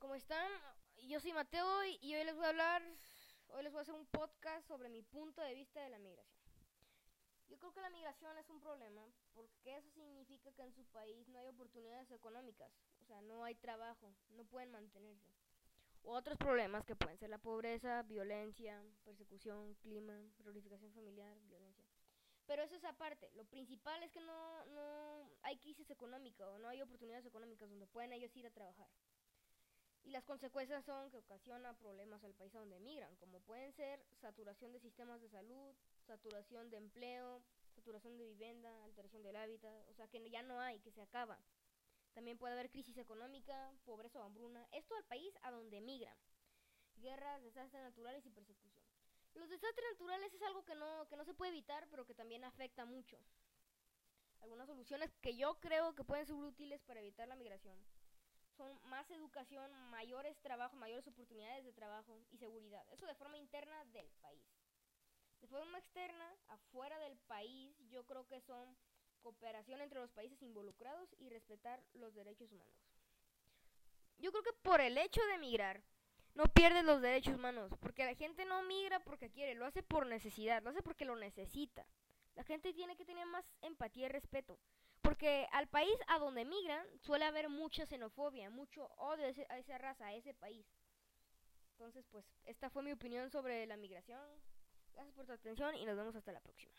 ¿cómo están? Yo soy Mateo y hoy les voy a hablar, hoy les voy a hacer un podcast sobre mi punto de vista de la migración. Yo creo que la migración es un problema porque eso significa que en su país no hay oportunidades económicas, o sea, no hay trabajo, no pueden mantenerse. otros problemas que pueden ser la pobreza, violencia, persecución, clima, reunificación familiar, violencia. Pero eso es aparte. Lo principal es que no, no hay crisis económica o no hay oportunidades económicas donde pueden ellos ir a trabajar. Y las consecuencias son que ocasiona problemas al país a donde emigran, como pueden ser saturación de sistemas de salud, saturación de empleo, saturación de vivienda, alteración del hábitat, o sea que ya no hay, que se acaba. También puede haber crisis económica, pobreza o hambruna, esto al país a donde emigran. Guerras, desastres naturales y persecución. Los desastres naturales es algo que no, que no se puede evitar, pero que también afecta mucho. Algunas soluciones que yo creo que pueden ser útiles para evitar la migración son más educación, mayores trabajos, mayores oportunidades de trabajo y seguridad. Eso de forma interna del país. De forma externa, afuera del país, yo creo que son cooperación entre los países involucrados y respetar los derechos humanos. Yo creo que por el hecho de emigrar, no pierdes los derechos humanos, porque la gente no migra porque quiere, lo hace por necesidad, lo hace porque lo necesita. La gente tiene que tener más empatía y respeto. Porque al país a donde migran suele haber mucha xenofobia, mucho odio a, esa raza, a ese país. Entonces, pues, esta fue mi opinión sobre la migración. Gracias por tu atención y nos vemos hasta la próxima.